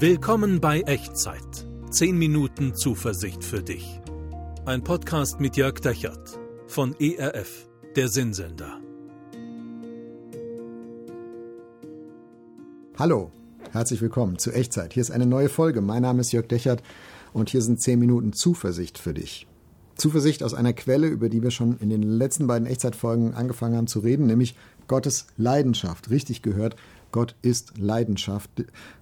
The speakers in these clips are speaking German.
Willkommen bei Echtzeit. 10 Minuten Zuversicht für dich. Ein Podcast mit Jörg Dechert von ERF, der Sinnsender. Hallo, herzlich willkommen zu Echtzeit. Hier ist eine neue Folge. Mein Name ist Jörg Dechert und hier sind 10 Minuten Zuversicht für dich. Zuversicht aus einer Quelle, über die wir schon in den letzten beiden Echtzeitfolgen angefangen haben zu reden, nämlich Gottes Leidenschaft. Richtig gehört, Gott ist Leidenschaft,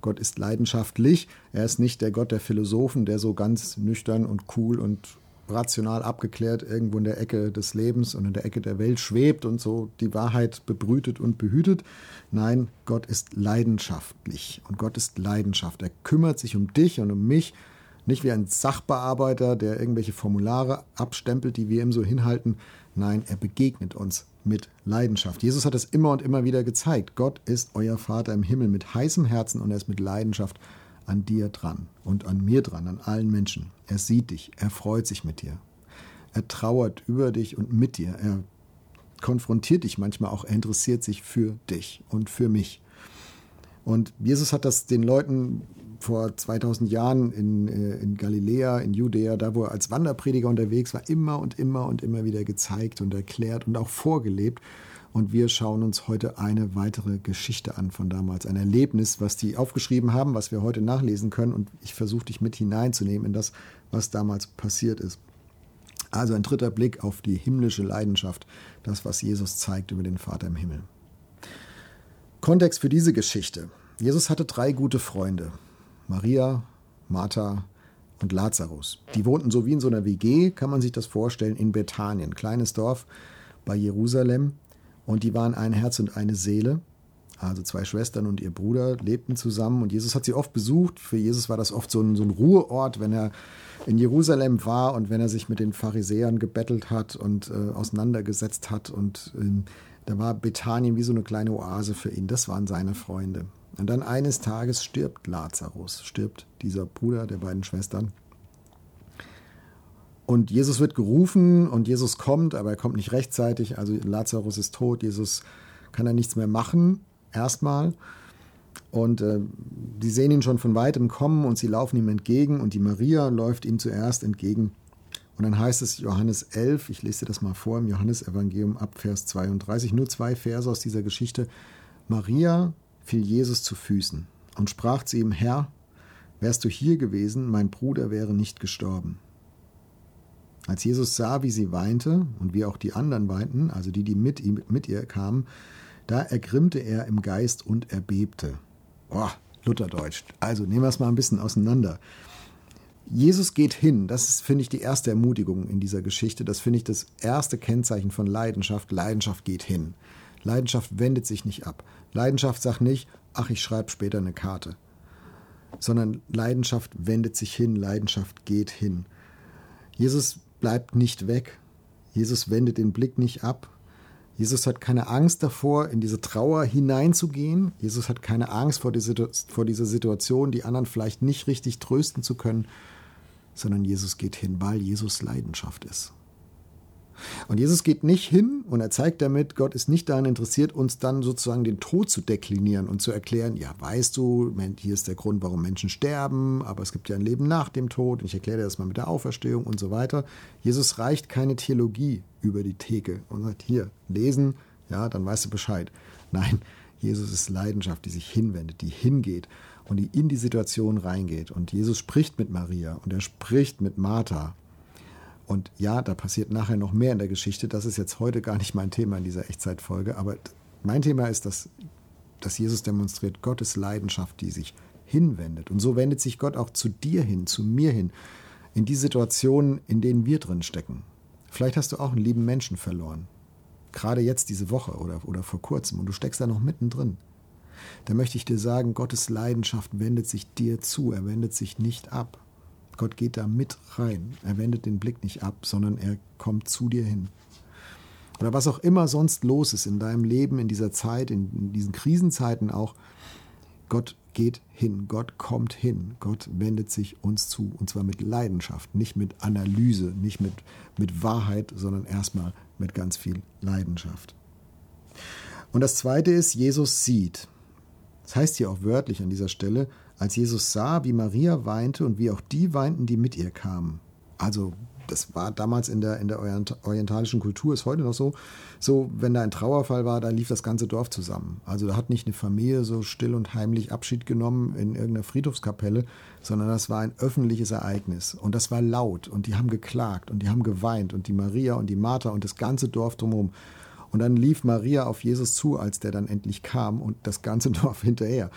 Gott ist leidenschaftlich. Er ist nicht der Gott der Philosophen, der so ganz nüchtern und cool und rational abgeklärt irgendwo in der Ecke des Lebens und in der Ecke der Welt schwebt und so die Wahrheit bebrütet und behütet. Nein, Gott ist leidenschaftlich und Gott ist Leidenschaft. Er kümmert sich um dich und um mich, nicht wie ein Sachbearbeiter, der irgendwelche Formulare abstempelt, die wir ihm so hinhalten. Nein, er begegnet uns mit Leidenschaft. Jesus hat es immer und immer wieder gezeigt. Gott ist euer Vater im Himmel mit heißem Herzen und er ist mit Leidenschaft an dir dran und an mir dran, an allen Menschen. Er sieht dich, er freut sich mit dir. Er trauert über dich und mit dir. Er konfrontiert dich manchmal auch, er interessiert sich für dich und für mich. Und Jesus hat das den Leuten vor 2000 Jahren in, äh, in Galiläa, in Judäa, da wo er als Wanderprediger unterwegs war, immer und immer und immer wieder gezeigt und erklärt und auch vorgelebt. Und wir schauen uns heute eine weitere Geschichte an von damals, ein Erlebnis, was die aufgeschrieben haben, was wir heute nachlesen können. Und ich versuche dich mit hineinzunehmen in das, was damals passiert ist. Also ein dritter Blick auf die himmlische Leidenschaft, das, was Jesus zeigt über den Vater im Himmel. Kontext für diese Geschichte. Jesus hatte drei gute Freunde. Maria, Martha und Lazarus. Die wohnten so wie in so einer WG, kann man sich das vorstellen, in Bethanien, kleines Dorf bei Jerusalem. Und die waren ein Herz und eine Seele. Also zwei Schwestern und ihr Bruder lebten zusammen und Jesus hat sie oft besucht. Für Jesus war das oft so ein, so ein Ruheort, wenn er in Jerusalem war und wenn er sich mit den Pharisäern gebettelt hat und äh, auseinandergesetzt hat. Und äh, da war Bethanien wie so eine kleine Oase für ihn. Das waren seine Freunde. Und dann eines Tages stirbt Lazarus, stirbt dieser Bruder der beiden Schwestern. Und Jesus wird gerufen und Jesus kommt, aber er kommt nicht rechtzeitig. Also Lazarus ist tot, Jesus kann er nichts mehr machen, erstmal. Und äh, sehen ihn schon von weitem kommen und sie laufen ihm entgegen und die Maria läuft ihm zuerst entgegen. Und dann heißt es Johannes 11, ich lese dir das mal vor im Johannesevangelium ab Vers 32, nur zwei Verse aus dieser Geschichte. Maria fiel Jesus zu Füßen und sprach zu ihm, Herr, wärst du hier gewesen, mein Bruder wäre nicht gestorben. Als Jesus sah, wie sie weinte und wie auch die anderen weinten, also die, die mit, ihm, mit ihr kamen, da ergrimmte er im Geist und erbebte. Boah, Lutherdeutsch. Also nehmen wir es mal ein bisschen auseinander. Jesus geht hin, das ist, finde ich, die erste Ermutigung in dieser Geschichte. Das finde ich das erste Kennzeichen von Leidenschaft. Leidenschaft geht hin. Leidenschaft wendet sich nicht ab. Leidenschaft sagt nicht, ach, ich schreibe später eine Karte. Sondern Leidenschaft wendet sich hin, Leidenschaft geht hin. Jesus bleibt nicht weg. Jesus wendet den Blick nicht ab. Jesus hat keine Angst davor, in diese Trauer hineinzugehen. Jesus hat keine Angst vor, dieser Situation, die anderen vielleicht nicht richtig trösten zu können, sondern Jesus geht hin, weil Jesus Leidenschaft ist. Und Jesus geht nicht hin und er zeigt damit, Gott ist nicht daran interessiert, uns dann sozusagen den Tod zu deklinieren und zu erklären, ja, weißt du, hier ist der Grund, warum Menschen sterben, aber es gibt ja ein Leben nach dem Tod und ich erkläre dir das mal mit der Auferstehung und so weiter. Jesus reicht keine Theologie über die Theke und sagt, hier, lesen, ja, dann weißt du Bescheid. Nein, Jesus ist Leidenschaft, die sich hinwendet, die hingeht und die in die Situation reingeht. Und Jesus spricht mit Maria und er spricht mit Martha und ja, da passiert nachher noch mehr in der Geschichte. Das ist jetzt heute gar nicht mein Thema in dieser Echtzeitfolge. Aber mein Thema ist, dass, dass Jesus demonstriert Gottes Leidenschaft, die sich hinwendet. Und so wendet sich Gott auch zu dir hin, zu mir hin, in die Situationen, in denen wir drin stecken. Vielleicht hast du auch einen lieben Menschen verloren. Gerade jetzt diese Woche oder, oder vor kurzem und du steckst da noch mittendrin. Da möchte ich dir sagen, Gottes Leidenschaft wendet sich dir zu, er wendet sich nicht ab. Gott geht da mit rein. Er wendet den Blick nicht ab, sondern er kommt zu dir hin. Oder was auch immer sonst los ist in deinem Leben, in dieser Zeit, in, diesen Krisenzeiten auch, Gott geht hin, Gott kommt hin, Gott wendet sich uns zu und zwar mit Leidenschaft, nicht mit Analyse, nicht mit, mit Wahrheit, sondern erstmal mit ganz viel Leidenschaft. Und das Zweite ist, Jesus sieht. Das heißt hier auch wörtlich an dieser Stelle, als Jesus sah, wie Maria weinte und wie auch die weinten, die mit ihr kamen. Also das war damals in der, in der orientalischen Kultur, ist heute noch so, so, wenn da ein Trauerfall war, da lief das ganze Dorf zusammen. Also da hat nicht eine Familie so still und heimlich Abschied genommen in irgendeiner Friedhofskapelle, sondern das war ein öffentliches Ereignis. Und das war laut und die haben geklagt und die haben geweint und die Maria und die Martha und das ganze Dorf drumherum. Und dann lief Maria auf Jesus zu, als der dann endlich kam und das ganze Dorf hinterher.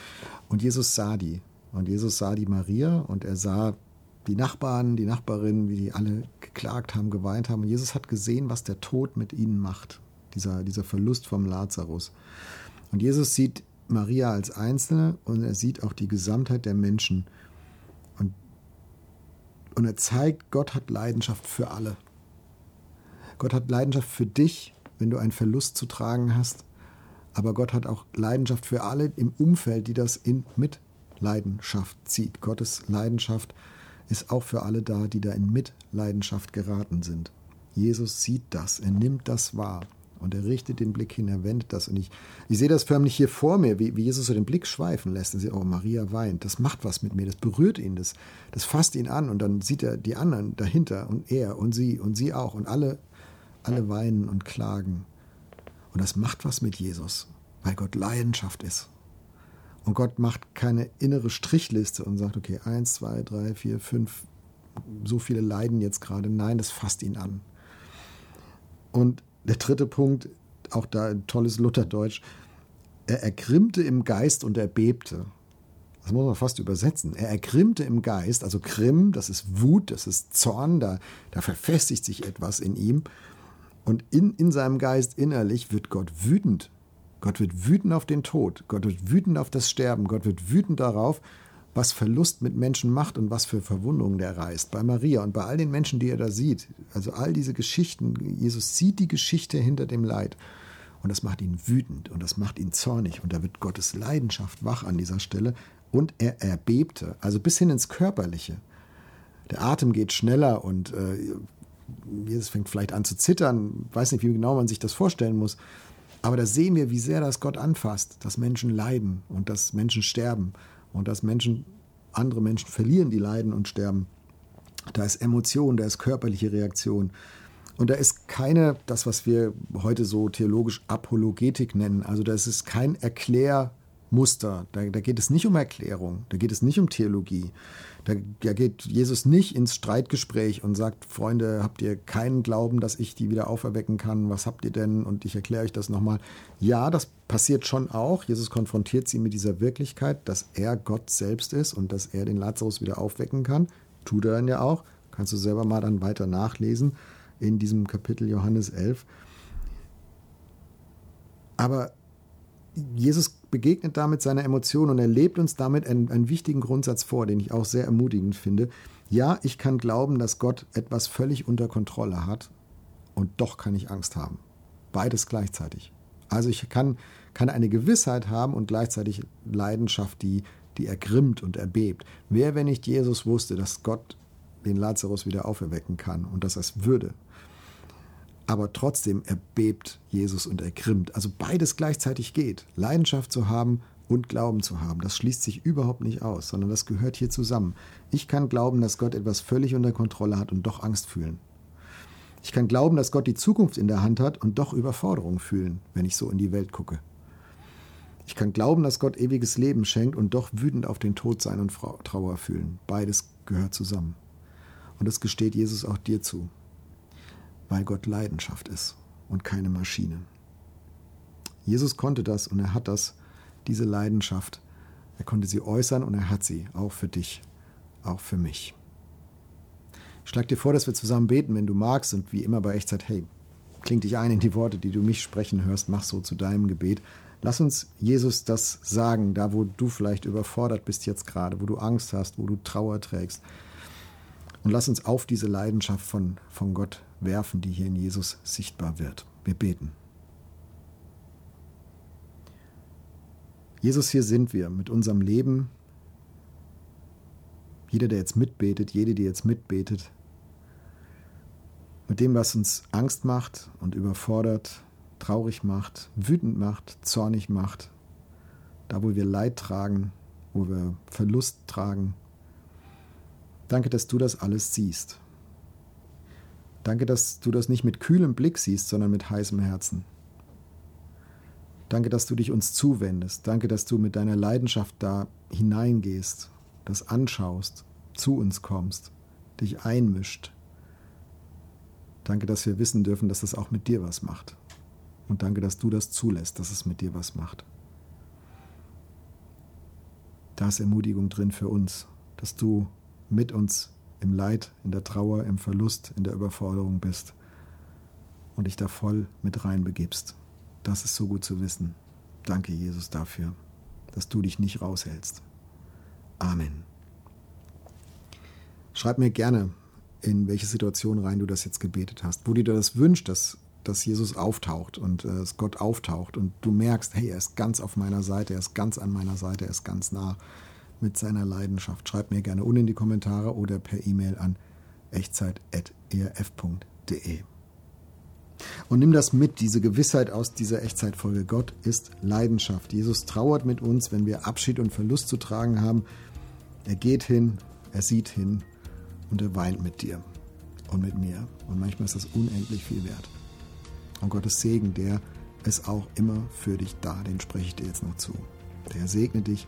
Und Jesus sah die. Und Jesus sah die Maria und er sah die Nachbarn, die Nachbarinnen, wie die alle geklagt haben, geweint haben. Und Jesus hat gesehen, was der Tod mit ihnen macht, dieser, dieser Verlust vom Lazarus. Und Jesus sieht Maria als Einzelne und er sieht auch die Gesamtheit der Menschen. Und, und er zeigt, Gott hat Leidenschaft für alle. Gott hat Leidenschaft für dich, wenn du einen Verlust zu tragen hast. Aber Gott hat auch Leidenschaft für alle im Umfeld, die das in Mitleidenschaft zieht. Gottes Leidenschaft ist auch für alle da, die da in Mitleidenschaft geraten sind. Jesus sieht das, er nimmt das wahr und er richtet den Blick hin, er wendet das. Und ich, ich sehe das förmlich hier vor mir, wie, wie Jesus so den Blick schweifen lässt. Und sieht, oh, Maria weint. Das macht was mit mir, das berührt ihn, das, das fasst ihn an. Und dann sieht er die anderen dahinter und er und sie und sie auch. Und alle, alle weinen und klagen. Und das macht was mit Jesus, weil Gott Leidenschaft ist. Und Gott macht keine innere Strichliste und sagt, okay, eins, zwei, drei, vier, fünf, so viele leiden jetzt gerade. Nein, das fasst ihn an. Und der dritte Punkt, auch da tolles Lutherdeutsch, er ergrimmte im Geist und er bebte. Das muss man fast übersetzen. Er ergrimmte im Geist, also Grimm, das ist Wut, das ist Zorn, da, da verfestigt sich etwas in ihm. Und in, in seinem Geist innerlich wird Gott wütend Gott wird wütend auf den Tod. Gott wird wütend auf das Sterben. Gott wird wütend darauf, was Verlust mit Menschen macht und was für Verwundungen der reißt. Bei Maria und bei all den Menschen, die er da sieht. Also all diese Geschichten. Jesus sieht die Geschichte hinter dem Leid. Und das macht ihn wütend und das macht ihn zornig. Und da wird Gottes Leidenschaft wach an dieser Stelle. Und er erbebte, also bis hin ins Körperliche. Der Atem geht schneller und äh, Jesus fängt vielleicht an zu zittern. Weiß nicht, wie genau man sich das vorstellen muss. Aber da sehen wir, wie sehr das Gott anfasst, dass Menschen leiden und dass Menschen sterben und dass Menschen, andere Menschen verlieren, die leiden und sterben. Da ist Emotion, da ist körperliche Reaktion. Und da ist keine, das, was wir heute so theologisch Apologetik nennen, also das ist kein Erklärmuster. Da, da geht es nicht um Erklärung, da geht es nicht um Theologie. Da, da geht Jesus nicht ins Streitgespräch und sagt, Freunde, habt ihr keinen Glauben, dass ich die wieder auferwecken kann? Was habt ihr denn? Und ich erkläre euch das nochmal. Ja, das passiert schon auch. Jesus konfrontiert sie mit dieser Wirklichkeit, dass er Gott selbst ist und dass er den Lazarus wieder aufwecken kann. Tut er dann ja auch. Kannst du selber mal dann weiter nachlesen in diesem Kapitel Johannes 11. Aber Jesus begegnet damit seiner Emotion und er lebt uns damit einen, einen wichtigen Grundsatz vor, den ich auch sehr ermutigend finde. Ja, ich kann glauben, dass Gott etwas völlig unter Kontrolle hat und doch kann ich Angst haben. Beides gleichzeitig. Also ich kann, kann eine Gewissheit haben und gleichzeitig Leidenschaft, die, die ergrimmt und erbebt. Wer, wenn nicht Jesus wusste, dass Gott den Lazarus wieder auferwecken kann und dass er es würde, aber trotzdem erbebt Jesus und ergrimmt. Also beides gleichzeitig geht. Leidenschaft zu haben und Glauben zu haben. Das schließt sich überhaupt nicht aus, sondern das gehört hier zusammen. Ich kann glauben, dass Gott etwas völlig unter Kontrolle hat und doch Angst fühlen. Ich kann glauben, dass Gott die Zukunft in der Hand hat und doch Überforderung fühlen, wenn ich so in die Welt gucke. Ich kann glauben, dass Gott ewiges Leben schenkt und doch wütend auf den Tod sein und Trauer fühlen. Beides gehört zusammen. Und das gesteht Jesus auch dir zu weil Gott Leidenschaft ist und keine Maschine. Jesus konnte das und er hat das, diese Leidenschaft. Er konnte sie äußern und er hat sie, auch für dich, auch für mich. Ich schlage dir vor, dass wir zusammen beten, wenn du magst und wie immer bei Echtzeit, hey, kling dich ein in die Worte, die du mich sprechen hörst, mach so zu deinem Gebet. Lass uns Jesus das sagen, da wo du vielleicht überfordert bist jetzt gerade, wo du Angst hast, wo du Trauer trägst. Und lass uns auf diese Leidenschaft von, von Gott werfen, die hier in Jesus sichtbar wird. Wir beten. Jesus, hier sind wir mit unserem Leben. Jeder, der jetzt mitbetet, jede, die jetzt mitbetet, mit dem, was uns Angst macht und überfordert, traurig macht, wütend macht, zornig macht, da wo wir Leid tragen, wo wir Verlust tragen. Danke, dass du das alles siehst. Danke, dass du das nicht mit kühlem Blick siehst, sondern mit heißem Herzen. Danke, dass du dich uns zuwendest. Danke, dass du mit deiner Leidenschaft da hineingehst, das anschaust, zu uns kommst, dich einmischt. Danke, dass wir wissen dürfen, dass das auch mit dir was macht. Und danke, dass du das zulässt, dass es mit dir was macht. Da ist Ermutigung drin für uns, dass du mit uns im Leid, in der Trauer, im Verlust, in der Überforderung bist und dich da voll mit reinbegibst. Das ist so gut zu wissen. Danke, Jesus, dafür, dass du dich nicht raushältst. Amen. Schreib mir gerne, in welche Situation rein du das jetzt gebetet hast, wo du dir das wünschst, dass, dass Jesus auftaucht und äh, dass Gott auftaucht und du merkst, hey, er ist ganz auf meiner Seite, er ist ganz an meiner Seite, er ist ganz nah mit seiner Leidenschaft. Schreib mir gerne unten in die Kommentare oder per E-Mail an echtzeit.erf.de. Und nimm das mit, diese Gewissheit aus dieser Echtzeitfolge. Gott ist Leidenschaft. Jesus trauert mit uns, wenn wir Abschied und Verlust zu tragen haben. Er geht hin, er sieht hin und er weint mit dir und mit mir. Und manchmal ist das unendlich viel wert. Und Gottes Segen, der ist auch immer für dich da. Den spreche ich dir jetzt noch zu. Der segne dich